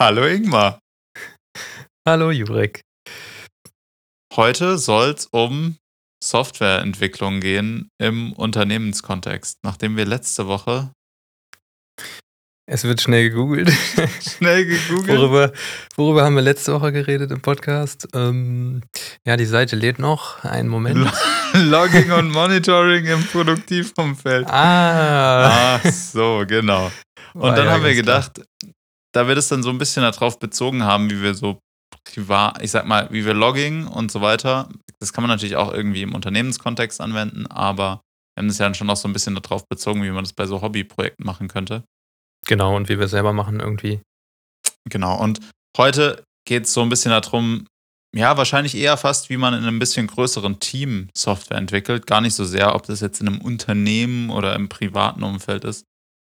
Hallo Ingmar. Hallo Jurek. Heute soll es um Softwareentwicklung gehen im Unternehmenskontext, nachdem wir letzte Woche. Es wird schnell gegoogelt. Schnell gegoogelt. worüber, worüber haben wir letzte Woche geredet im Podcast? Ähm, ja, die Seite lädt noch. Einen Moment. Logging und Monitoring im Produktivumfeld. Ah. Ach so, genau. Und War dann ja haben wir klar. Da wir das dann so ein bisschen darauf bezogen haben, wie wir so privat, ich sag mal, wie wir Logging und so weiter, das kann man natürlich auch irgendwie im Unternehmenskontext anwenden, aber wir haben das ja dann schon auch so ein bisschen darauf bezogen, wie man das bei so Hobbyprojekten machen könnte. Genau, und wie wir es selber machen irgendwie. Genau. Und heute geht es so ein bisschen darum, ja, wahrscheinlich eher fast, wie man in einem bisschen größeren Team Software entwickelt. Gar nicht so sehr, ob das jetzt in einem Unternehmen oder im privaten Umfeld ist.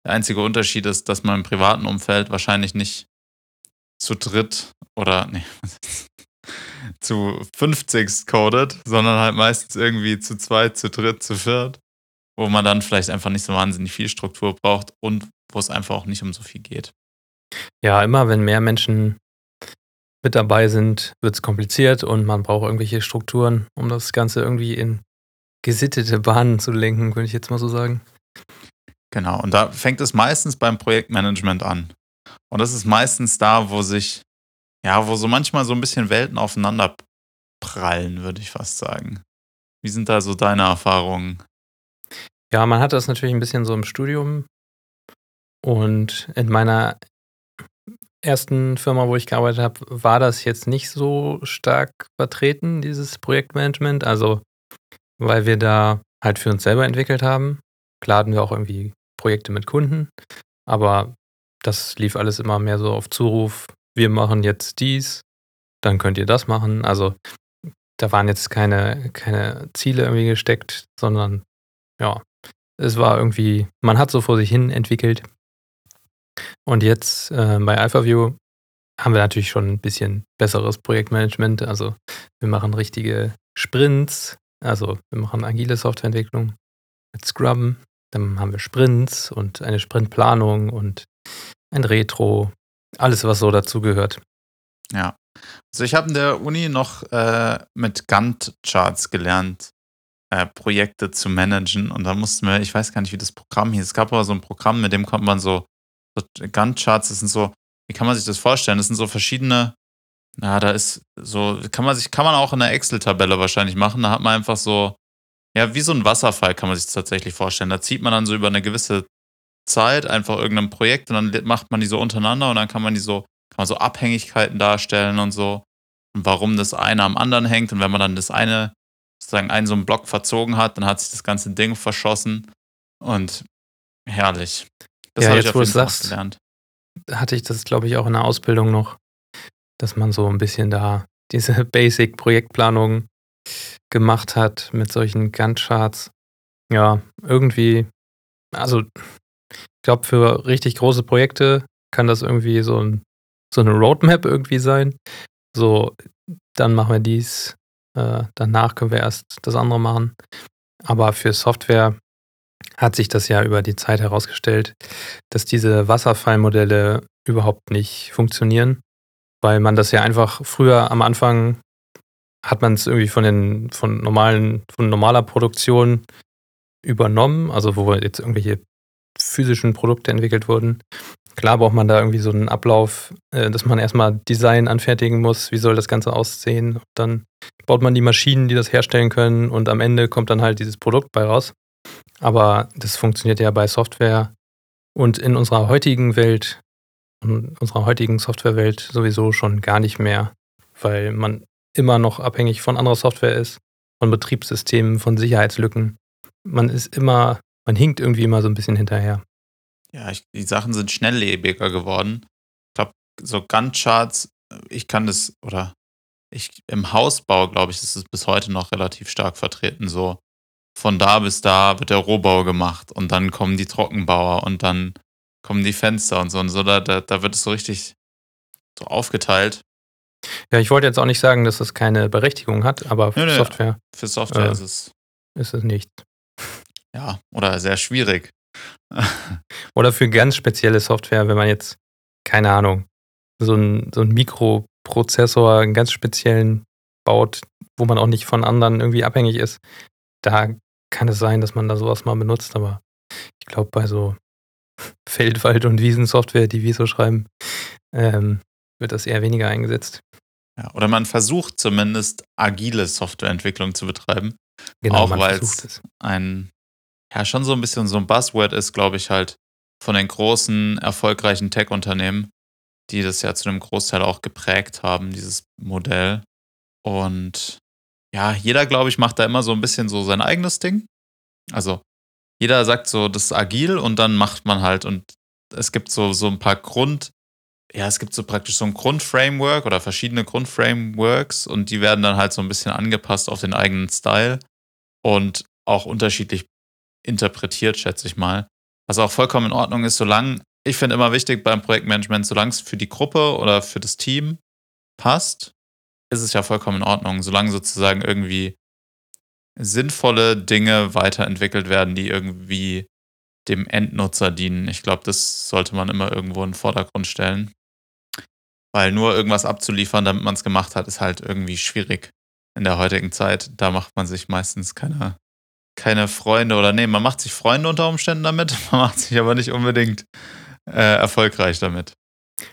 Der einzige Unterschied ist, dass man im privaten Umfeld wahrscheinlich nicht zu dritt oder nee, zu 50 codet, sondern halt meistens irgendwie zu zweit, zu dritt, zu viert, wo man dann vielleicht einfach nicht so wahnsinnig viel Struktur braucht und wo es einfach auch nicht um so viel geht. Ja, immer wenn mehr Menschen mit dabei sind, wird es kompliziert und man braucht irgendwelche Strukturen, um das Ganze irgendwie in gesittete Bahnen zu lenken, würde ich jetzt mal so sagen. Genau, und da fängt es meistens beim Projektmanagement an. Und das ist meistens da, wo sich, ja, wo so manchmal so ein bisschen Welten aufeinander prallen, würde ich fast sagen. Wie sind da so deine Erfahrungen? Ja, man hat das natürlich ein bisschen so im Studium. Und in meiner ersten Firma, wo ich gearbeitet habe, war das jetzt nicht so stark vertreten, dieses Projektmanagement. Also, weil wir da halt für uns selber entwickelt haben. Klar hatten wir auch irgendwie Projekte mit Kunden, aber das lief alles immer mehr so auf Zuruf. Wir machen jetzt dies, dann könnt ihr das machen. Also, da waren jetzt keine, keine Ziele irgendwie gesteckt, sondern ja, es war irgendwie, man hat so vor sich hin entwickelt. Und jetzt äh, bei AlphaView haben wir natürlich schon ein bisschen besseres Projektmanagement. Also wir machen richtige Sprints, also wir machen agile Softwareentwicklung mit Scrum. Dann haben wir Sprints und eine Sprintplanung und ein Retro, alles was so dazu gehört. Ja. Also ich habe in der Uni noch äh, mit Gantt-Charts gelernt, äh, Projekte zu managen. Und da mussten wir, ich weiß gar nicht, wie das Programm hieß. Es gab aber so ein Programm, mit dem konnte man so, so Gantt-Charts, das sind so, wie kann man sich das vorstellen? Das sind so verschiedene, ja, da ist so, kann man sich, kann man auch in einer Excel-Tabelle wahrscheinlich machen. Da hat man einfach so, ja, wie so ein Wasserfall kann man sich das tatsächlich vorstellen. Da zieht man dann so über eine gewisse Zeit einfach irgendein Projekt und dann macht man die so untereinander und dann kann man die so, kann man so Abhängigkeiten darstellen und so. Und warum das eine am anderen hängt. Und wenn man dann das eine, sozusagen einen so einen Block verzogen hat, dann hat sich das ganze Ding verschossen. Und herrlich. Das Ja, habe ich auf jeden Fall sagst, gelernt. hatte ich das, glaube ich, auch in der Ausbildung noch, dass man so ein bisschen da diese Basic-Projektplanung gemacht hat mit solchen Gantt-Charts. Ja, irgendwie, also ich glaube, für richtig große Projekte kann das irgendwie so, ein, so eine Roadmap irgendwie sein. So, dann machen wir dies, äh, danach können wir erst das andere machen. Aber für Software hat sich das ja über die Zeit herausgestellt, dass diese Wasserfallmodelle überhaupt nicht funktionieren, weil man das ja einfach früher am Anfang hat man es irgendwie von den von normalen von normaler Produktion übernommen, also wo jetzt irgendwelche physischen Produkte entwickelt wurden. Klar braucht man da irgendwie so einen Ablauf, äh, dass man erstmal Design anfertigen muss, wie soll das Ganze aussehen. Dann baut man die Maschinen, die das herstellen können und am Ende kommt dann halt dieses Produkt bei raus. Aber das funktioniert ja bei Software und in unserer heutigen Welt, in unserer heutigen Softwarewelt sowieso schon gar nicht mehr, weil man immer noch abhängig von anderer Software ist, von Betriebssystemen, von Sicherheitslücken. Man ist immer, man hinkt irgendwie immer so ein bisschen hinterher. Ja, ich, die Sachen sind schnelllebiger geworden. Ich glaube, so Gantt-Charts, ich kann das, oder ich im Hausbau, glaube ich, ist es bis heute noch relativ stark vertreten. So von da bis da wird der Rohbau gemacht und dann kommen die Trockenbauer und dann kommen die Fenster und so und so. Da, da, da wird es so richtig so aufgeteilt. Ja, ich wollte jetzt auch nicht sagen, dass das keine Berechtigung hat, aber für Nö, nö. Software Für Software Äh. ist es, ist es nicht. ja, oder sehr schwierig. Oder für ganz spezielle Software, wenn man jetzt, keine Ahnung, so einen so Mikroprozessor, einen ganz speziellen baut, wo man auch nicht von anderen irgendwie abhängig ist, da kann es sein, dass man da sowas mal benutzt, aber ich glaube, bei so Feldwald- und Wiesensoftware, die wir so schreiben, ähm, wird das eher weniger eingesetzt. Ja, oder man versucht zumindest agile Softwareentwicklung zu betreiben. Genau, auch weil es ein, ja, schon so ein bisschen so ein Buzzword ist, glaube ich, halt von den großen, erfolgreichen Tech-Unternehmen, die das ja zu einem Großteil auch geprägt haben, dieses Modell. Und ja, jeder, glaube ich, macht da immer so ein bisschen so sein eigenes Ding. Also jeder sagt so, das ist agil und dann macht man halt und es gibt so, so ein paar Grund, ja, es gibt so praktisch so ein Grundframework oder verschiedene Grundframeworks und die werden dann halt so ein bisschen angepasst auf den eigenen Style und auch unterschiedlich interpretiert, schätze ich mal. Was auch vollkommen in Ordnung ist, solange, ich finde immer wichtig beim Projektmanagement, solange es für die Gruppe oder für das Team passt, ist es ja vollkommen in Ordnung, solange sozusagen irgendwie sinnvolle Dinge weiterentwickelt werden, die irgendwie dem Endnutzer dienen. Ich glaube, das sollte man immer irgendwo in den Vordergrund stellen. Weil nur irgendwas abzuliefern, damit man es gemacht hat, ist halt irgendwie schwierig in der heutigen Zeit. Da macht man sich meistens keine, keine Freunde oder nee, man macht sich Freunde unter Umständen damit, man macht sich aber nicht unbedingt äh, erfolgreich damit.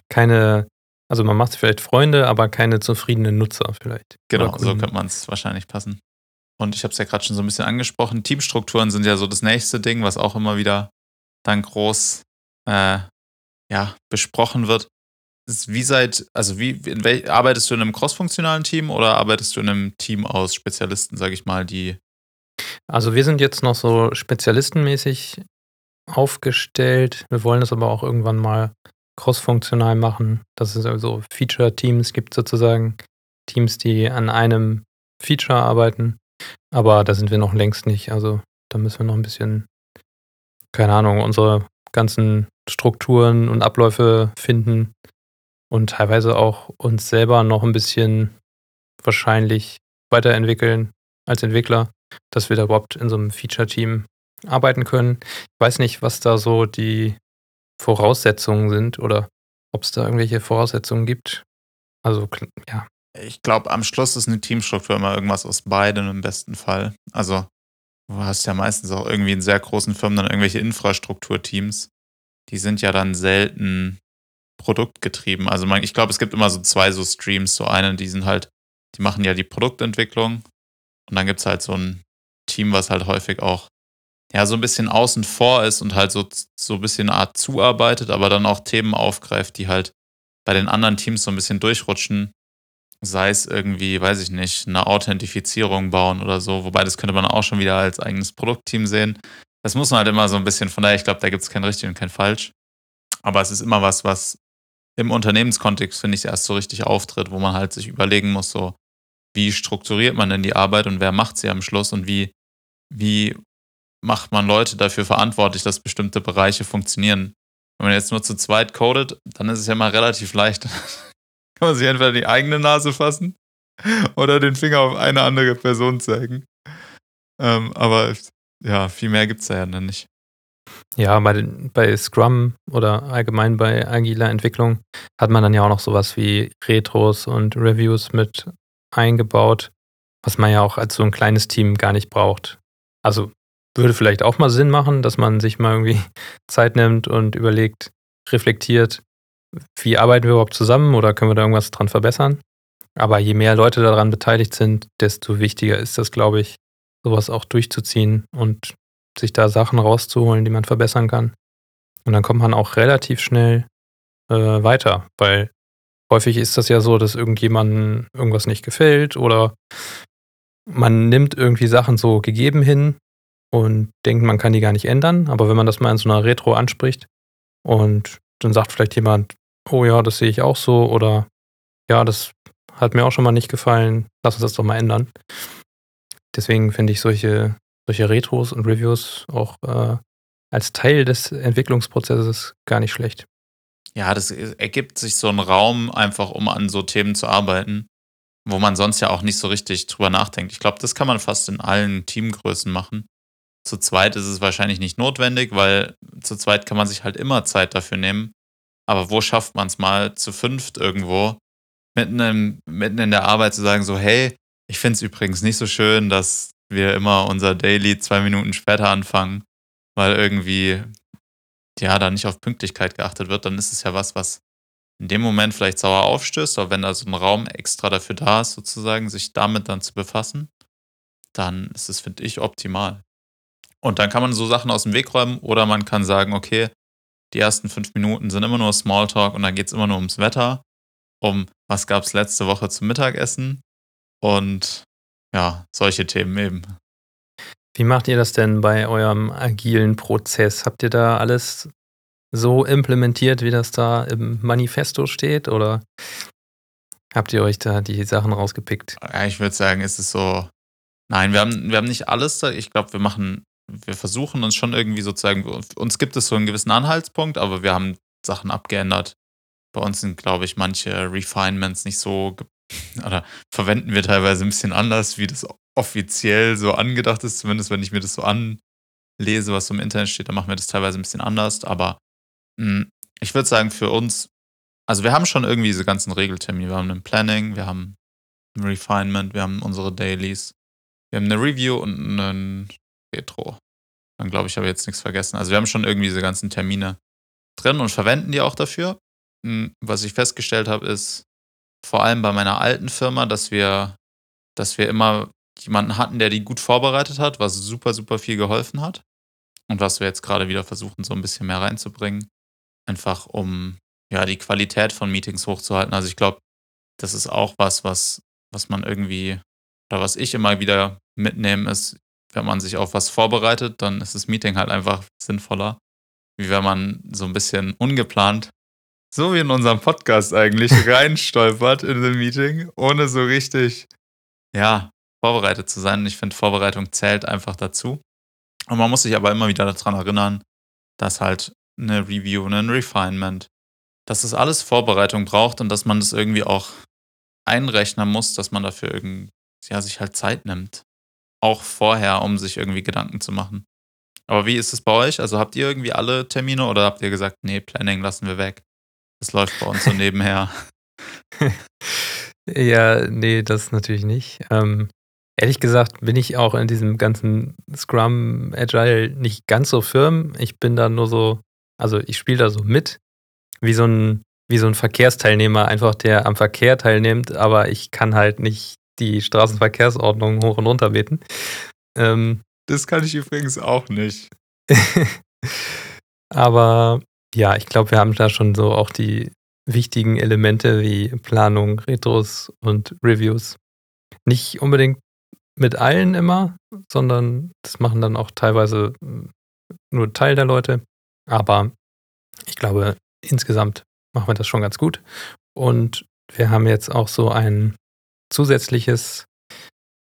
Keine, also man macht sich vielleicht Freunde, aber keine zufriedenen Nutzer vielleicht. Genau, so könnte man es wahrscheinlich passen. Und ich habe es ja gerade schon so ein bisschen angesprochen. Teamstrukturen sind ja so das nächste Ding, was auch immer wieder dann groß äh, ja, besprochen wird. Wie seid, also wie, welch, arbeitest du in einem crossfunktionalen Team oder arbeitest du in einem Team aus Spezialisten, sage ich mal, die. Also wir sind jetzt noch so spezialistenmäßig aufgestellt. Wir wollen das aber auch irgendwann mal crossfunktional machen, dass es also Feature-Teams gibt sozusagen. Teams, die an einem Feature arbeiten aber da sind wir noch längst nicht. Also da müssen wir noch ein bisschen, keine Ahnung, unsere ganzen Strukturen und Abläufe finden und teilweise auch uns selber noch ein bisschen wahrscheinlich weiterentwickeln als Entwickler, dass wir da überhaupt in so einem Feature-Team arbeiten können. Ich weiß nicht, was da so die Voraussetzungen sind oder ob es da irgendwelche Voraussetzungen gibt. Also ja, ich glaube, am Schluss ist eine Teamstruktur immer irgendwas aus beiden im besten Fall. Also, du hast ja meistens auch irgendwie in sehr großen Firmen dann irgendwelche Infrastrukturteams. Die sind ja dann selten produktgetrieben. Also, man, ich glaube, es gibt immer so zwei so Streams. So einen, die sind halt, die machen ja die Produktentwicklung. Und dann gibt es halt so ein Team, was halt häufig auch ja, so ein bisschen außen vor ist und halt so, so ein bisschen eine Art zuarbeitet, aber dann auch Themen aufgreift, die halt bei den anderen Teams so ein bisschen durchrutschen sei es irgendwie, weiß ich nicht, eine Authentifizierung bauen oder so, wobei das könnte man auch schon wieder als eigenes Produktteam sehen. Das muss man halt immer so ein bisschen, von daher, ich glaube, da gibt es kein richtig und kein falsch. Aber es ist immer was, was im Unternehmenskontext, finde ich, erst so richtig auftritt, wo man halt sich überlegen muss, so, wie strukturiert man denn die Arbeit und wer macht sie am Schluss und wie, wie macht man Leute dafür verantwortlich, dass bestimmte Bereiche funktionieren. Wenn man jetzt nur zu zweit codet, dann ist es ja mal relativ leicht, kann man sich entweder die eigene Nase fassen oder den Finger auf eine andere Person zeigen. Ähm, aber ja, viel mehr gibt es da ja dann nicht. Ja, bei, bei Scrum oder allgemein bei agiler Entwicklung hat man dann ja auch noch sowas wie Retros und Reviews mit eingebaut, was man ja auch als so ein kleines Team gar nicht braucht. Also würde vielleicht auch mal Sinn machen, dass man sich mal irgendwie Zeit nimmt und überlegt, reflektiert, wie arbeiten wir überhaupt zusammen oder können wir da irgendwas dran verbessern? Aber je mehr Leute daran beteiligt sind, desto wichtiger ist das, glaube ich, sowas auch durchzuziehen und sich da Sachen rauszuholen, die man verbessern kann. Und dann kommt man auch relativ schnell äh, weiter, weil häufig ist das ja so, dass irgendjemandem irgendwas nicht gefällt oder man nimmt irgendwie Sachen so gegeben hin und denkt, man kann die gar nicht ändern. Aber wenn man das mal in so einer Retro anspricht und dann sagt vielleicht jemand, oh ja, das sehe ich auch so oder ja, das hat mir auch schon mal nicht gefallen, lass uns das doch mal ändern. Deswegen finde ich solche, solche Retros und Reviews auch äh, als Teil des Entwicklungsprozesses gar nicht schlecht. Ja, das ergibt sich so ein Raum einfach, um an so Themen zu arbeiten, wo man sonst ja auch nicht so richtig drüber nachdenkt. Ich glaube, das kann man fast in allen Teamgrößen machen. Zu zweit ist es wahrscheinlich nicht notwendig, weil zu zweit kann man sich halt immer Zeit dafür nehmen, aber wo schafft man es mal zu fünft irgendwo, mitten, im, mitten in der Arbeit zu sagen, so, hey, ich finde es übrigens nicht so schön, dass wir immer unser Daily zwei Minuten später anfangen, weil irgendwie, ja, da nicht auf Pünktlichkeit geachtet wird, dann ist es ja was, was in dem Moment vielleicht sauer aufstößt, aber wenn da so ein Raum extra dafür da ist, sozusagen, sich damit dann zu befassen, dann ist es, finde ich, optimal. Und dann kann man so Sachen aus dem Weg räumen oder man kann sagen, okay, die ersten fünf Minuten sind immer nur Smalltalk und dann geht es immer nur ums Wetter, um was gab es letzte Woche zum Mittagessen und ja, solche Themen eben. Wie macht ihr das denn bei eurem agilen Prozess? Habt ihr da alles so implementiert, wie das da im Manifesto steht? Oder habt ihr euch da die Sachen rausgepickt? Ja, ich würde sagen, ist es so. Nein, wir haben, wir haben nicht alles da. Ich glaube, wir machen, wir versuchen uns schon irgendwie sozusagen, uns gibt es so einen gewissen Anhaltspunkt, aber wir haben Sachen abgeändert. Bei uns sind, glaube ich, manche Refinements nicht so, oder verwenden wir teilweise ein bisschen anders, wie das offiziell so angedacht ist. Zumindest wenn ich mir das so anlese, was so im Internet steht, dann machen wir das teilweise ein bisschen anders. Aber hm, ich würde sagen, für uns, also wir haben schon irgendwie diese ganzen Regeltermine. Wir haben ein Planning, wir haben ein Refinement, wir haben unsere Dailies, wir haben eine Review und einen Retro. Dann glaube ich, habe ich jetzt nichts vergessen. Also wir haben schon irgendwie diese ganzen Termine drin und verwenden die auch dafür. Hm, was ich festgestellt habe, ist vor allem bei meiner alten Firma, dass wir, dass wir immer jemanden hatten, der die gut vorbereitet hat, was super, super viel geholfen hat. Und was wir jetzt gerade wieder versuchen, so ein bisschen mehr reinzubringen einfach um ja die Qualität von Meetings hochzuhalten. Also ich glaube, das ist auch was, was, was man irgendwie oder was ich immer wieder mitnehme, ist, wenn man sich auf was vorbereitet, dann ist das Meeting halt einfach sinnvoller, wie wenn man so ein bisschen ungeplant, so wie in unserem Podcast eigentlich, reinstolpert in ein Meeting, ohne so richtig, ja, vorbereitet zu sein. Ich finde, Vorbereitung zählt einfach dazu. Und man muss sich aber immer wieder daran erinnern, dass halt eine Review, ein Refinement, dass das alles Vorbereitung braucht und dass man das irgendwie auch einrechnen muss, dass man dafür irgendwie, ja, sich halt Zeit nimmt. Auch vorher, um sich irgendwie Gedanken zu machen. Aber wie ist es bei euch? Also habt ihr irgendwie alle Termine oder habt ihr gesagt, nee, Planning lassen wir weg? Das läuft bei uns so nebenher. ja, nee, das natürlich nicht. Ähm, ehrlich gesagt bin ich auch in diesem ganzen Scrum Agile nicht ganz so firm. Ich bin da nur so also ich spiele da so mit, wie so ein, wie so ein Verkehrsteilnehmer, einfach der am Verkehr teilnimmt, aber ich kann halt nicht die Straßenverkehrsordnung hoch und runter beten. Ähm, das kann ich übrigens auch nicht. aber ja, ich glaube, wir haben da schon so auch die wichtigen Elemente wie Planung, Retros und Reviews. Nicht unbedingt mit allen immer, sondern das machen dann auch teilweise nur Teil der Leute. Aber ich glaube, insgesamt machen wir das schon ganz gut. Und wir haben jetzt auch so ein zusätzliches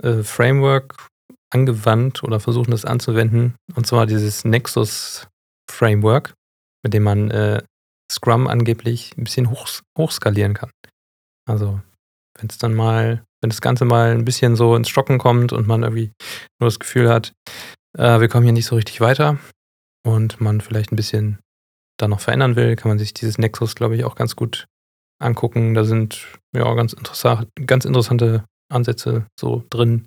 äh, Framework angewandt oder versuchen es anzuwenden. Und zwar dieses Nexus Framework, mit dem man äh, Scrum angeblich ein bisschen hoch, hochskalieren kann. Also, wenn es dann mal, wenn das Ganze mal ein bisschen so ins Stocken kommt und man irgendwie nur das Gefühl hat, äh, wir kommen hier nicht so richtig weiter, und man vielleicht ein bisschen da noch verändern will, kann man sich dieses Nexus, glaube ich, auch ganz gut angucken. Da sind ja ganz, interessa ganz interessante Ansätze so drin,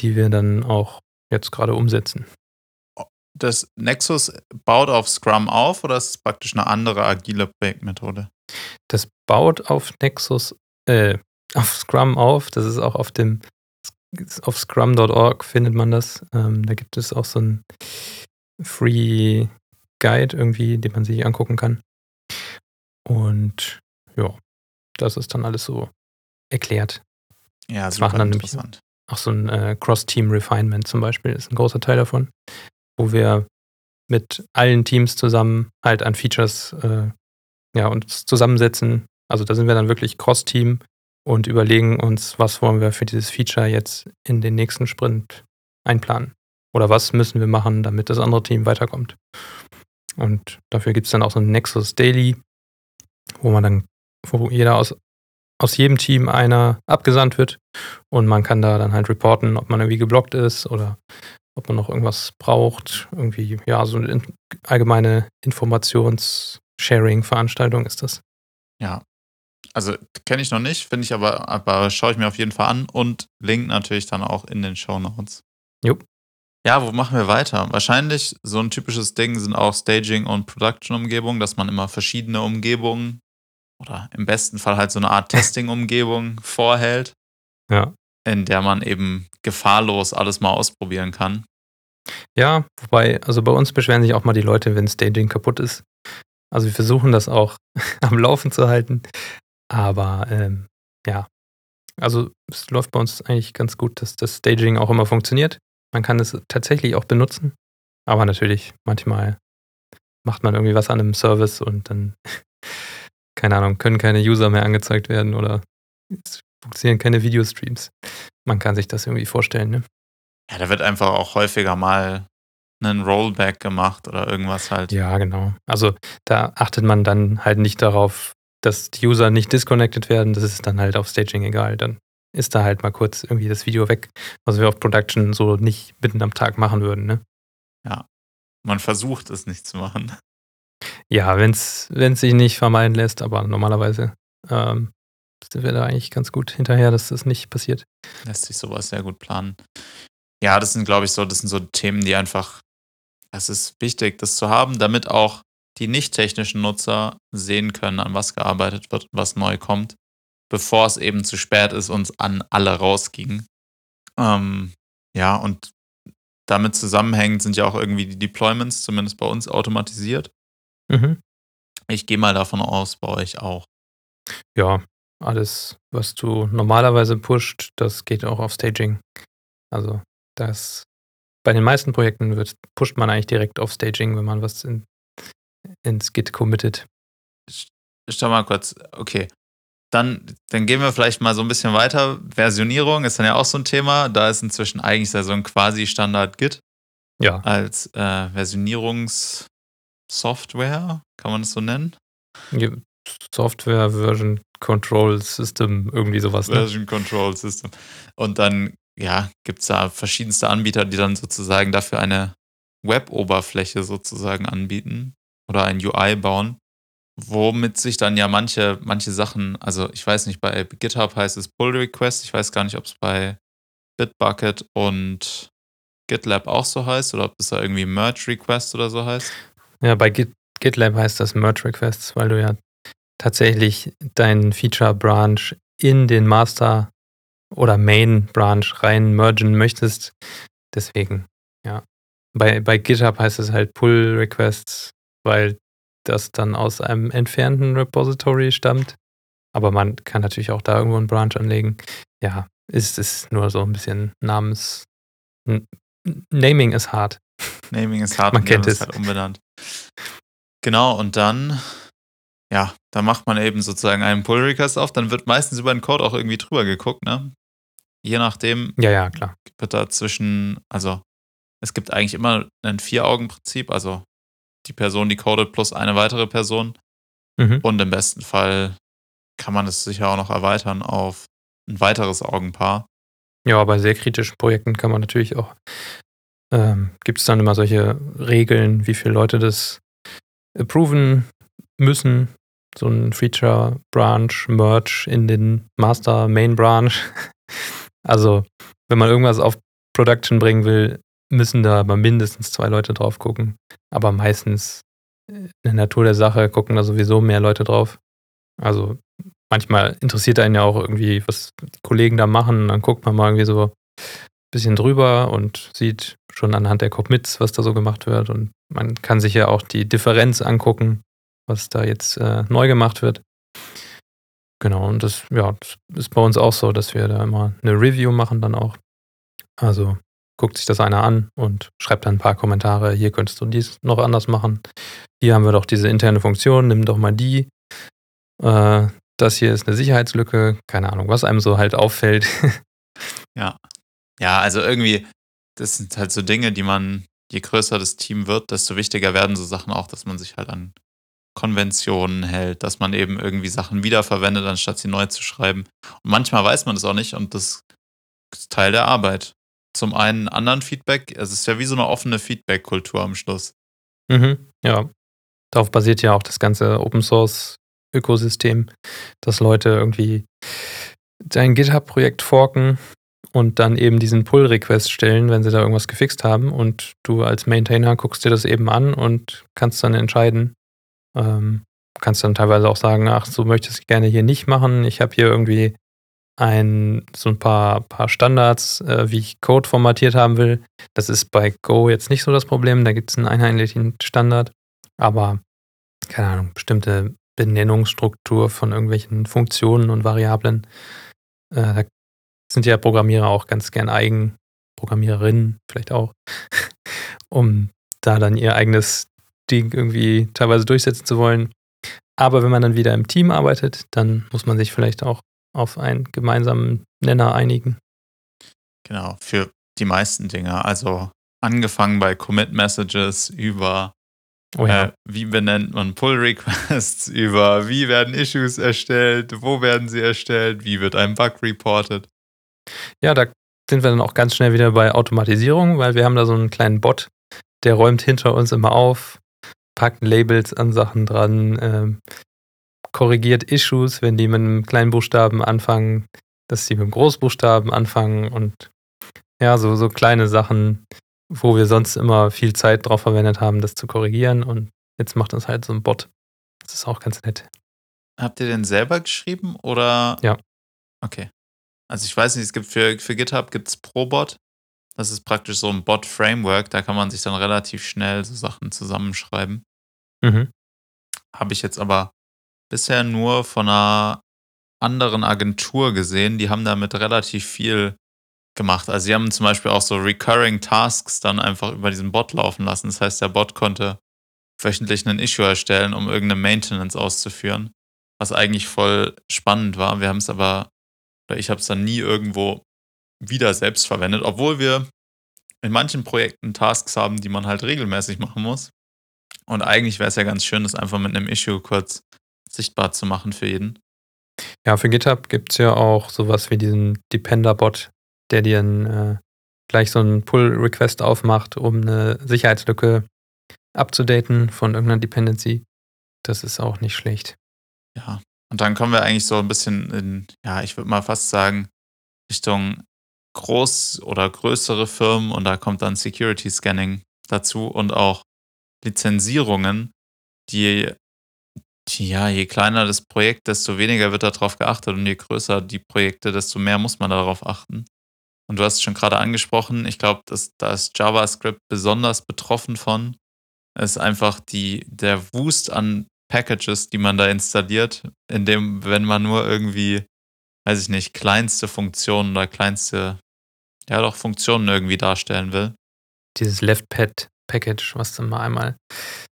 die wir dann auch jetzt gerade umsetzen. Das Nexus baut auf Scrum auf oder ist es praktisch eine andere agile Projektmethode? Das baut auf Nexus, äh, auf Scrum auf. Das ist auch auf dem auf scrum.org findet man das. Ähm, da gibt es auch so ein Free Guide irgendwie, den man sich angucken kann. Und ja, das ist dann alles so erklärt. Ja, das super dann interessant. Auch so ein äh, Cross-Team-Refinement zum Beispiel ist ein großer Teil davon, wo wir mit allen Teams zusammen halt an Features äh, ja, uns zusammensetzen. Also da sind wir dann wirklich Cross-Team und überlegen uns, was wollen wir für dieses Feature jetzt in den nächsten Sprint einplanen. Oder was müssen wir machen, damit das andere Team weiterkommt. Und dafür gibt es dann auch so ein Nexus Daily, wo man dann, wo jeder aus, aus jedem Team einer abgesandt wird und man kann da dann halt reporten, ob man irgendwie geblockt ist oder ob man noch irgendwas braucht. Irgendwie, ja, so eine allgemeine Informations- Sharing-Veranstaltung ist das. Ja. Also kenne ich noch nicht, finde ich aber, aber schaue ich mir auf jeden Fall an und Link natürlich dann auch in den Show Notes. Jupp. Ja, wo machen wir weiter? Wahrscheinlich so ein typisches Ding sind auch Staging und Production-Umgebung, dass man immer verschiedene Umgebungen oder im besten Fall halt so eine Art Testing-Umgebung vorhält. Ja. In der man eben gefahrlos alles mal ausprobieren kann. Ja, wobei, also bei uns beschweren sich auch mal die Leute, wenn Staging kaputt ist. Also wir versuchen das auch am Laufen zu halten. Aber ähm, ja, also es läuft bei uns eigentlich ganz gut, dass das Staging auch immer funktioniert. Man kann es tatsächlich auch benutzen. Aber natürlich, manchmal macht man irgendwie was an einem Service und dann, keine Ahnung, können keine User mehr angezeigt werden oder es funktionieren keine Videostreams. Man kann sich das irgendwie vorstellen, ne? Ja, da wird einfach auch häufiger mal einen Rollback gemacht oder irgendwas halt. Ja, genau. Also da achtet man dann halt nicht darauf, dass die User nicht disconnected werden. Das ist dann halt auf Staging egal. Dann ist da halt mal kurz irgendwie das Video weg, was wir auf Production so nicht mitten am Tag machen würden. Ne? Ja, man versucht es nicht zu machen. Ja, wenn es sich nicht vermeiden lässt, aber normalerweise ähm, sind wir da eigentlich ganz gut hinterher, dass das nicht passiert. Lässt sich sowas sehr gut planen. Ja, das sind, glaube ich, so, das sind so Themen, die einfach, es ist wichtig, das zu haben, damit auch die nicht technischen Nutzer sehen können, an was gearbeitet wird, was neu kommt bevor es eben zu spät ist und an alle rausging. Ähm, ja, und damit zusammenhängend sind ja auch irgendwie die Deployments, zumindest bei uns, automatisiert. Mhm. Ich gehe mal davon aus, bei euch auch. Ja, alles, was du normalerweise pusht, das geht auch auf Staging. Also das bei den meisten Projekten wird, pusht man eigentlich direkt auf Staging, wenn man was in, ins Git committet. Schau mal kurz, okay. Dann, dann gehen wir vielleicht mal so ein bisschen weiter. Versionierung ist dann ja auch so ein Thema. Da ist inzwischen eigentlich so ein quasi Standard Git. Ja. Als äh, Versionierungssoftware, kann man das so nennen? Software Version Control System, irgendwie sowas. Ne? Version Control System. Und dann, ja, gibt es da verschiedenste Anbieter, die dann sozusagen dafür eine Web-Oberfläche sozusagen anbieten oder ein UI bauen womit sich dann ja manche, manche Sachen, also ich weiß nicht, bei GitHub heißt es Pull Request, ich weiß gar nicht, ob es bei Bitbucket und GitLab auch so heißt oder ob es da irgendwie Merge Request oder so heißt. Ja, bei Git, GitLab heißt das Merge Requests, weil du ja tatsächlich deinen Feature Branch in den Master oder Main Branch rein mergen möchtest. Deswegen, ja. Bei, bei GitHub heißt es halt Pull Requests, weil das dann aus einem entfernten Repository stammt. Aber man kann natürlich auch da irgendwo einen Branch anlegen. Ja, ist es nur so ein bisschen Namens. Naming ist hart. Naming ist hart. man kennt es. Halt umbenannt. Genau, und dann, ja, da macht man eben sozusagen einen Pull Request auf. Dann wird meistens über den Code auch irgendwie drüber geguckt, ne? Je nachdem. Ja, ja, klar. Wird da zwischen, also es gibt eigentlich immer ein Vier-Augen-Prinzip, also die Person, die codet, plus eine weitere Person. Mhm. Und im besten Fall kann man es sicher auch noch erweitern auf ein weiteres Augenpaar. Ja, bei sehr kritischen Projekten kann man natürlich auch, ähm, gibt es dann immer solche Regeln, wie viele Leute das approven müssen. So ein Feature Branch Merge in den Master Main Branch. Also, wenn man irgendwas auf Production bringen will, müssen da aber mindestens zwei Leute drauf gucken. Aber meistens in der Natur der Sache gucken da sowieso mehr Leute drauf. Also manchmal interessiert einen ja auch irgendwie, was die Kollegen da machen. Dann guckt man mal irgendwie so ein bisschen drüber und sieht schon anhand der Commits, was da so gemacht wird. Und man kann sich ja auch die Differenz angucken, was da jetzt äh, neu gemacht wird. Genau, und das, ja, das ist bei uns auch so, dass wir da immer eine Review machen dann auch. Also guckt sich das einer an und schreibt dann ein paar Kommentare. Hier könntest du dies noch anders machen. Hier haben wir doch diese interne Funktion, nimm doch mal die. Äh, das hier ist eine Sicherheitslücke. Keine Ahnung, was einem so halt auffällt. ja. Ja, also irgendwie, das sind halt so Dinge, die man, je größer das Team wird, desto wichtiger werden so Sachen auch, dass man sich halt an Konventionen hält, dass man eben irgendwie Sachen wiederverwendet, anstatt sie neu zu schreiben. Und manchmal weiß man das auch nicht und das ist Teil der Arbeit zum einen anderen Feedback. Es ist ja wie so eine offene Feedback-Kultur am Schluss. Mhm, ja. Darauf basiert ja auch das ganze Open Source Ökosystem, dass Leute irgendwie dein GitHub-Projekt forken und dann eben diesen Pull-Request stellen, wenn sie da irgendwas gefixt haben. Und du als Maintainer guckst dir das eben an und kannst dann entscheiden. Ähm, kannst dann teilweise auch sagen, ach, so möchtest du gerne hier nicht machen. Ich habe hier irgendwie ein, so ein paar, paar Standards, äh, wie ich Code formatiert haben will. Das ist bei Go jetzt nicht so das Problem. Da gibt es einen einheitlichen Standard. Aber, keine Ahnung, bestimmte Benennungsstruktur von irgendwelchen Funktionen und Variablen. Äh, da sind ja Programmierer auch ganz gern eigen, Programmiererinnen vielleicht auch, um da dann ihr eigenes Ding irgendwie teilweise durchsetzen zu wollen. Aber wenn man dann wieder im Team arbeitet, dann muss man sich vielleicht auch auf einen gemeinsamen Nenner einigen. Genau, für die meisten Dinge. Also angefangen bei Commit Messages über oh ja. äh, wie benennt man Pull Requests, über wie werden Issues erstellt, wo werden sie erstellt, wie wird ein Bug reported. Ja, da sind wir dann auch ganz schnell wieder bei Automatisierung, weil wir haben da so einen kleinen Bot, der räumt hinter uns immer auf, packt Labels an Sachen dran, ähm, korrigiert Issues, wenn die mit einem kleinen Buchstaben anfangen, dass sie mit einem Großbuchstaben anfangen und ja, so, so kleine Sachen, wo wir sonst immer viel Zeit drauf verwendet haben, das zu korrigieren und jetzt macht das halt so ein Bot. Das ist auch ganz nett. Habt ihr den selber geschrieben oder? Ja. Okay. Also ich weiß nicht, es gibt für, für GitHub gibt es Probot. Das ist praktisch so ein Bot-Framework, da kann man sich dann relativ schnell so Sachen zusammenschreiben. Mhm. Habe ich jetzt aber bisher nur von einer anderen Agentur gesehen. Die haben damit relativ viel gemacht. Also sie haben zum Beispiel auch so Recurring Tasks dann einfach über diesen Bot laufen lassen. Das heißt, der Bot konnte wöchentlich einen Issue erstellen, um irgendeine Maintenance auszuführen. Was eigentlich voll spannend war. Wir haben es aber, oder ich habe es dann nie irgendwo wieder selbst verwendet, obwohl wir in manchen Projekten Tasks haben, die man halt regelmäßig machen muss. Und eigentlich wäre es ja ganz schön, das einfach mit einem Issue kurz sichtbar zu machen für jeden. Ja, für GitHub gibt es ja auch sowas wie diesen Depender-Bot, der dir ein, äh, gleich so einen Pull-Request aufmacht, um eine Sicherheitslücke abzudaten von irgendeiner Dependency. Das ist auch nicht schlecht. Ja, und dann kommen wir eigentlich so ein bisschen in, ja, ich würde mal fast sagen, Richtung groß oder größere Firmen und da kommt dann Security Scanning dazu und auch Lizenzierungen, die ja, je kleiner das Projekt, desto weniger wird darauf geachtet und je größer die Projekte, desto mehr muss man darauf achten. Und du hast es schon gerade angesprochen, ich glaube, da ist JavaScript besonders betroffen von. Ist einfach die, der Wust an Packages, die man da installiert, in dem, wenn man nur irgendwie, weiß ich nicht, kleinste Funktionen oder kleinste, ja doch, Funktionen irgendwie darstellen will. Dieses Left-Pad-Package, was dann mal einmal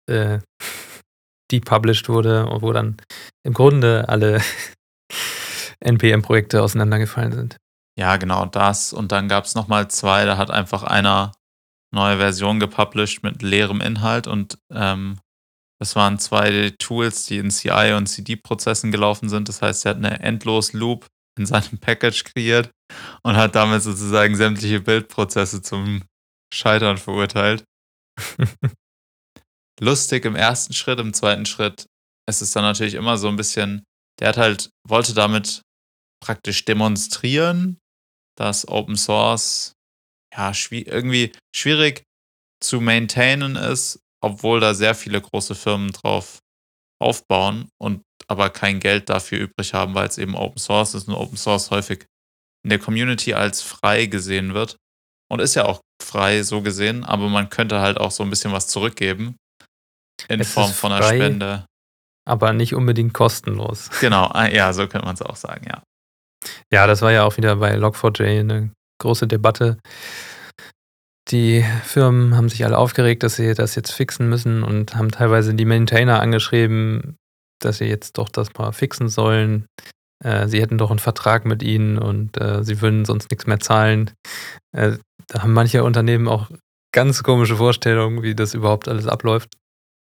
äh, depublished wurde, wo dann im Grunde alle NPM-Projekte auseinandergefallen sind. Ja, genau das. Und dann gab es nochmal zwei, da hat einfach einer neue Version gepublished mit leerem Inhalt und ähm, das waren zwei Tools, die in CI und CD-Prozessen gelaufen sind. Das heißt, er hat eine endlos Loop in seinem Package kreiert und hat damit sozusagen sämtliche Bildprozesse zum Scheitern verurteilt. lustig im ersten Schritt, im zweiten Schritt ist es dann natürlich immer so ein bisschen, der hat halt, wollte damit praktisch demonstrieren, dass Open Source ja schwi irgendwie schwierig zu maintainen ist, obwohl da sehr viele große Firmen drauf aufbauen und aber kein Geld dafür übrig haben, weil es eben Open Source ist und Open Source häufig in der Community als frei gesehen wird. Und ist ja auch frei so gesehen, aber man könnte halt auch so ein bisschen was zurückgeben. In es Form von einer frei, Spende. Aber nicht unbedingt kostenlos. Genau, ah, ja, so könnte man es auch sagen, ja. Ja, das war ja auch wieder bei Log4j eine große Debatte. Die Firmen haben sich alle aufgeregt, dass sie das jetzt fixen müssen und haben teilweise die Maintainer angeschrieben, dass sie jetzt doch das mal fixen sollen. Äh, sie hätten doch einen Vertrag mit ihnen und äh, sie würden sonst nichts mehr zahlen. Äh, da haben manche Unternehmen auch ganz komische Vorstellungen, wie das überhaupt alles abläuft.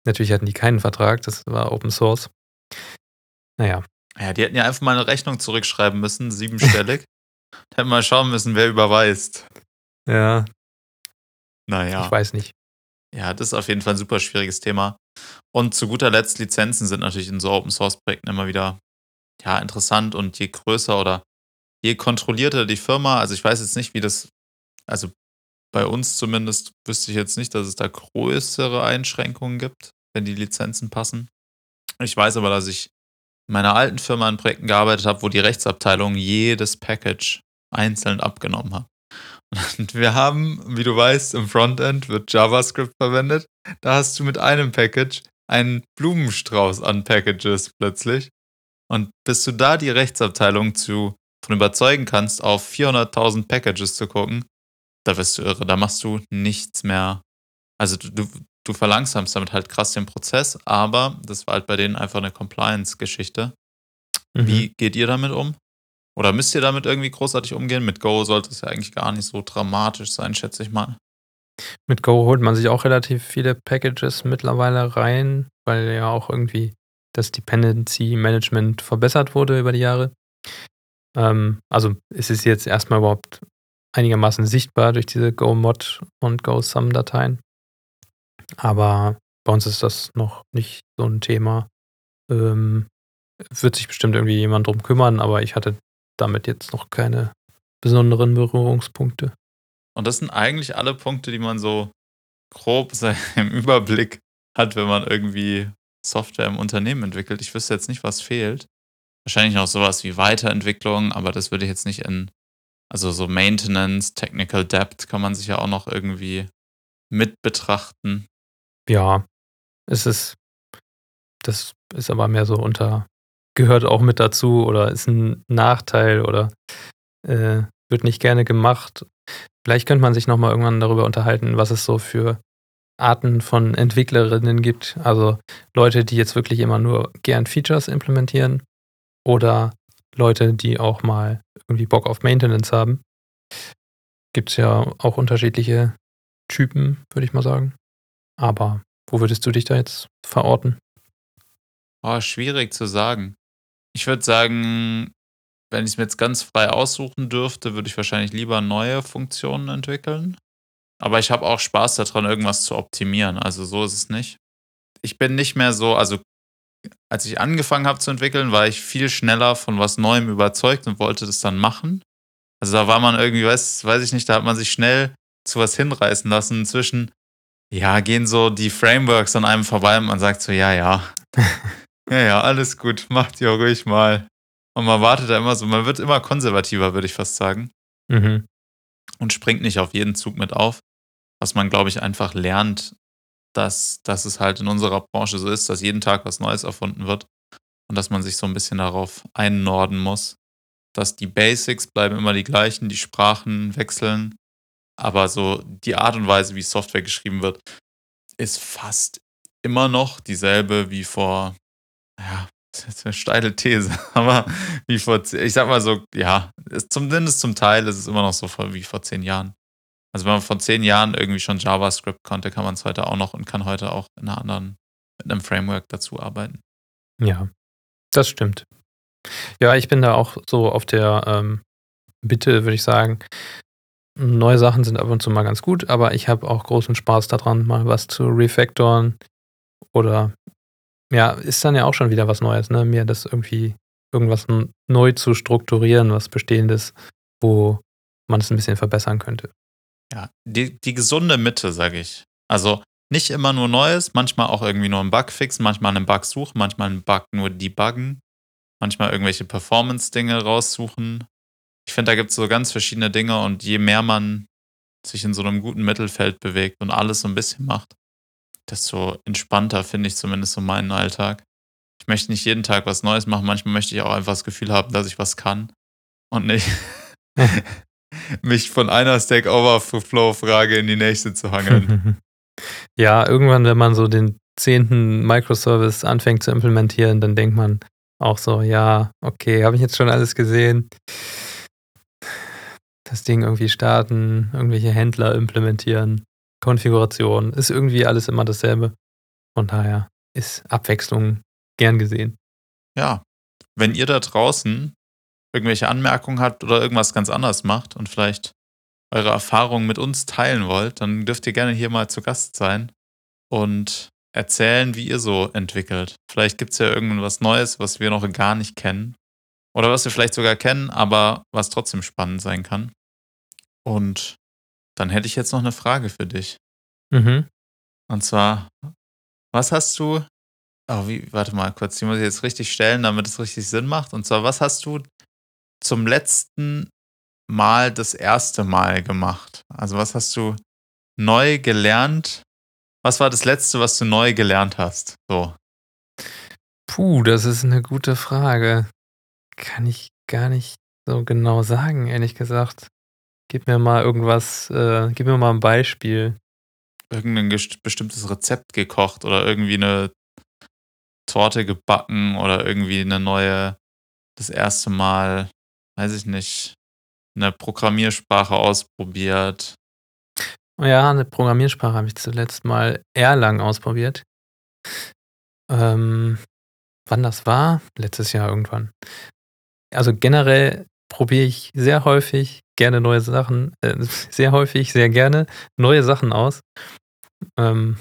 Natürlich hatten die keinen Vertrag, das war Open Source. Naja. Ja, die hätten ja einfach mal eine Rechnung zurückschreiben müssen, siebenstellig. da hätten wir mal schauen müssen, wer überweist. Ja. Naja. Ich weiß nicht. Ja, das ist auf jeden Fall ein super schwieriges Thema. Und zu guter Letzt, Lizenzen sind natürlich in so Open Source Projekten immer wieder ja, interessant und je größer oder je kontrollierter die Firma, also ich weiß jetzt nicht, wie das, also bei uns zumindest wüsste ich jetzt nicht, dass es da größere Einschränkungen gibt, wenn die Lizenzen passen. Ich weiß aber, dass ich in meiner alten Firma an Projekten gearbeitet habe, wo die Rechtsabteilung jedes Package einzeln abgenommen hat. Und wir haben, wie du weißt, im Frontend wird JavaScript verwendet. Da hast du mit einem Package einen Blumenstrauß an Packages plötzlich. Und bis du da die Rechtsabteilung zu von überzeugen kannst, auf 400.000 Packages zu gucken, da wirst du irre. Da machst du nichts mehr. Also du, du, du verlangsamst damit halt krass den Prozess, aber das war halt bei denen einfach eine Compliance-Geschichte. Mhm. Wie geht ihr damit um? Oder müsst ihr damit irgendwie großartig umgehen? Mit Go sollte es ja eigentlich gar nicht so dramatisch sein, schätze ich mal. Mit Go holt man sich auch relativ viele Packages mittlerweile rein, weil ja auch irgendwie das Dependency Management verbessert wurde über die Jahre. Ähm, also ist es jetzt erstmal überhaupt einigermaßen sichtbar durch diese Go-Mod und Go-Sum-Dateien. Aber bei uns ist das noch nicht so ein Thema. Ähm, wird sich bestimmt irgendwie jemand drum kümmern, aber ich hatte damit jetzt noch keine besonderen Berührungspunkte. Und das sind eigentlich alle Punkte, die man so grob im Überblick hat, wenn man irgendwie Software im Unternehmen entwickelt. Ich wüsste jetzt nicht, was fehlt. Wahrscheinlich noch sowas wie Weiterentwicklung, aber das würde ich jetzt nicht in, also so Maintenance, Technical Depth kann man sich ja auch noch irgendwie mit betrachten. Ja, es ist, das ist aber mehr so unter, gehört auch mit dazu oder ist ein Nachteil oder äh, wird nicht gerne gemacht. Vielleicht könnte man sich nochmal irgendwann darüber unterhalten, was es so für Arten von Entwicklerinnen gibt. Also Leute, die jetzt wirklich immer nur gern Features implementieren oder Leute, die auch mal irgendwie Bock auf Maintenance haben. Gibt es ja auch unterschiedliche Typen, würde ich mal sagen. Aber wo würdest du dich da jetzt verorten? Oh, schwierig zu sagen. Ich würde sagen, wenn ich es mir jetzt ganz frei aussuchen dürfte, würde ich wahrscheinlich lieber neue Funktionen entwickeln. Aber ich habe auch Spaß daran, irgendwas zu optimieren. Also so ist es nicht. Ich bin nicht mehr so, also als ich angefangen habe zu entwickeln, war ich viel schneller von was Neuem überzeugt und wollte das dann machen. Also da war man irgendwie, weiß, weiß ich nicht, da hat man sich schnell zu was hinreißen lassen. Zwischen, ja, gehen so die Frameworks an einem vorbei und man sagt so, ja, ja. ja, ja, alles gut, macht ihr ruhig mal. Und man wartet da immer so, man wird immer konservativer, würde ich fast sagen. Mhm. Und springt nicht auf jeden Zug mit auf. Was man, glaube ich, einfach lernt, dass, dass es halt in unserer Branche so ist, dass jeden Tag was Neues erfunden wird und dass man sich so ein bisschen darauf einnorden muss, dass die Basics bleiben immer die gleichen, die Sprachen wechseln, aber so die Art und Weise, wie Software geschrieben wird, ist fast immer noch dieselbe wie vor, ja, das ist eine steile These, aber wie vor, ich sag mal so, ja, ist zumindest zum Teil ist es immer noch so wie vor zehn Jahren. Also wenn man vor zehn Jahren irgendwie schon JavaScript konnte, kann man es heute auch noch und kann heute auch in einer anderen, mit einem Framework dazu arbeiten. Ja, das stimmt. Ja, ich bin da auch so auf der ähm, Bitte, würde ich sagen. Neue Sachen sind ab und zu mal ganz gut, aber ich habe auch großen Spaß daran, mal was zu refactoren oder ja, ist dann ja auch schon wieder was Neues, ne? Mir das irgendwie irgendwas neu zu strukturieren, was bestehendes, wo man es ein bisschen verbessern könnte. Ja, die, die gesunde Mitte, sage ich. Also nicht immer nur Neues, manchmal auch irgendwie nur einen Bug fixen, manchmal einen Bug suchen, manchmal einen Bug nur debuggen, manchmal irgendwelche Performance-Dinge raussuchen. Ich finde, da gibt es so ganz verschiedene Dinge und je mehr man sich in so einem guten Mittelfeld bewegt und alles so ein bisschen macht, desto entspannter finde ich zumindest so meinen Alltag. Ich möchte nicht jeden Tag was Neues machen, manchmal möchte ich auch einfach das Gefühl haben, dass ich was kann und nicht mich von einer Stack Overflow-Frage in die nächste zu hangeln. ja, irgendwann, wenn man so den zehnten Microservice anfängt zu implementieren, dann denkt man auch so, ja, okay, habe ich jetzt schon alles gesehen. Das Ding irgendwie starten, irgendwelche Händler implementieren, Konfiguration, ist irgendwie alles immer dasselbe. Von daher ist Abwechslung gern gesehen. Ja, wenn ihr da draußen irgendwelche Anmerkungen habt oder irgendwas ganz anderes macht und vielleicht eure Erfahrungen mit uns teilen wollt, dann dürft ihr gerne hier mal zu Gast sein und erzählen, wie ihr so entwickelt. Vielleicht gibt es ja irgendwas Neues, was wir noch gar nicht kennen. Oder was wir vielleicht sogar kennen, aber was trotzdem spannend sein kann. Und dann hätte ich jetzt noch eine Frage für dich. Mhm. Und zwar, was hast du. Oh, wie, warte mal kurz, die muss ich jetzt richtig stellen, damit es richtig Sinn macht. Und zwar, was hast du zum letzten Mal das erste Mal gemacht? Also, was hast du neu gelernt? Was war das letzte, was du neu gelernt hast? So. Puh, das ist eine gute Frage. Kann ich gar nicht so genau sagen, ehrlich gesagt. Gib mir mal irgendwas, äh, gib mir mal ein Beispiel. Irgendein bestimmtes Rezept gekocht oder irgendwie eine Torte gebacken oder irgendwie eine neue, das erste Mal, weiß ich nicht, eine Programmiersprache ausprobiert. Ja, eine Programmiersprache habe ich zuletzt mal Erlang ausprobiert. Ähm, wann das war? Letztes Jahr irgendwann. Also generell probiere ich sehr häufig gerne neue Sachen, äh, sehr häufig, sehr gerne neue Sachen aus. Ähm,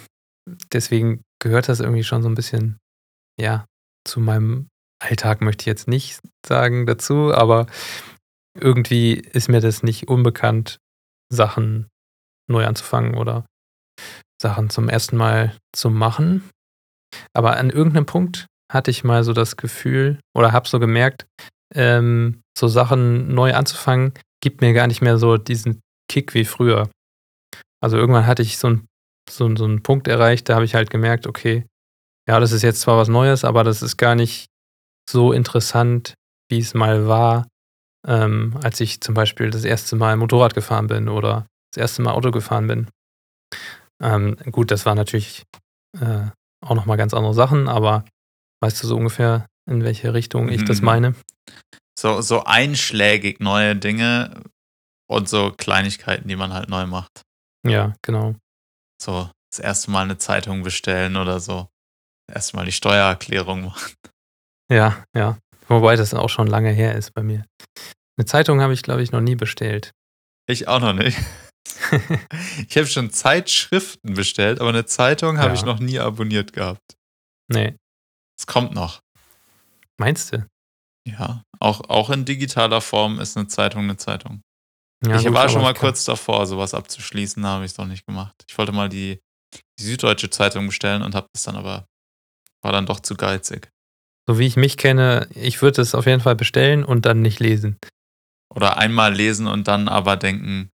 deswegen gehört das irgendwie schon so ein bisschen, ja, zu meinem Alltag möchte ich jetzt nicht sagen dazu, aber irgendwie ist mir das nicht unbekannt, Sachen neu anzufangen oder Sachen zum ersten Mal zu machen. Aber an irgendeinem Punkt hatte ich mal so das Gefühl oder habe so gemerkt, ähm, so Sachen neu anzufangen, gibt mir gar nicht mehr so diesen Kick wie früher. Also irgendwann hatte ich so, ein, so, so einen Punkt erreicht, da habe ich halt gemerkt, okay, ja, das ist jetzt zwar was Neues, aber das ist gar nicht so interessant, wie es mal war, ähm, als ich zum Beispiel das erste Mal Motorrad gefahren bin oder das erste Mal Auto gefahren bin. Ähm, gut, das war natürlich äh, auch nochmal ganz andere Sachen, aber weißt du so ungefähr, in welche Richtung ich das mhm. meine? So, so einschlägig neue Dinge und so Kleinigkeiten, die man halt neu macht. Ja, genau. So das erste Mal eine Zeitung bestellen oder so. Das erste Mal die Steuererklärung machen. Ja, ja. Wobei das auch schon lange her ist bei mir. Eine Zeitung habe ich, glaube ich, noch nie bestellt. Ich auch noch nicht. ich habe schon Zeitschriften bestellt, aber eine Zeitung habe ja. ich noch nie abonniert gehabt. Nee. Es kommt noch. Meinst du? Ja, auch, auch in digitaler Form ist eine Zeitung eine Zeitung. Ja, ich gut, war schon mal kurz davor, sowas abzuschließen, habe ich es noch nicht gemacht. Ich wollte mal die, die Süddeutsche Zeitung bestellen und habe das dann aber, war dann doch zu geizig. So wie ich mich kenne, ich würde es auf jeden Fall bestellen und dann nicht lesen. Oder einmal lesen und dann aber denken,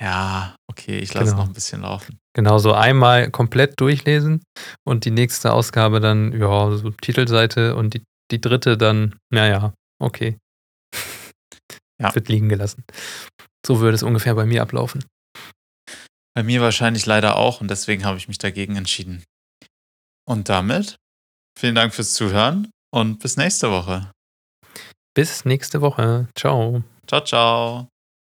ja, okay, ich lasse genau. noch ein bisschen laufen. Genau, so einmal komplett durchlesen und die nächste Ausgabe dann, ja, so Titelseite und die, die dritte dann, naja, okay. Ja. Wird liegen gelassen. So würde es ungefähr bei mir ablaufen. Bei mir wahrscheinlich leider auch und deswegen habe ich mich dagegen entschieden. Und damit vielen Dank fürs Zuhören und bis nächste Woche. Bis nächste Woche. Ciao. Ciao, ciao.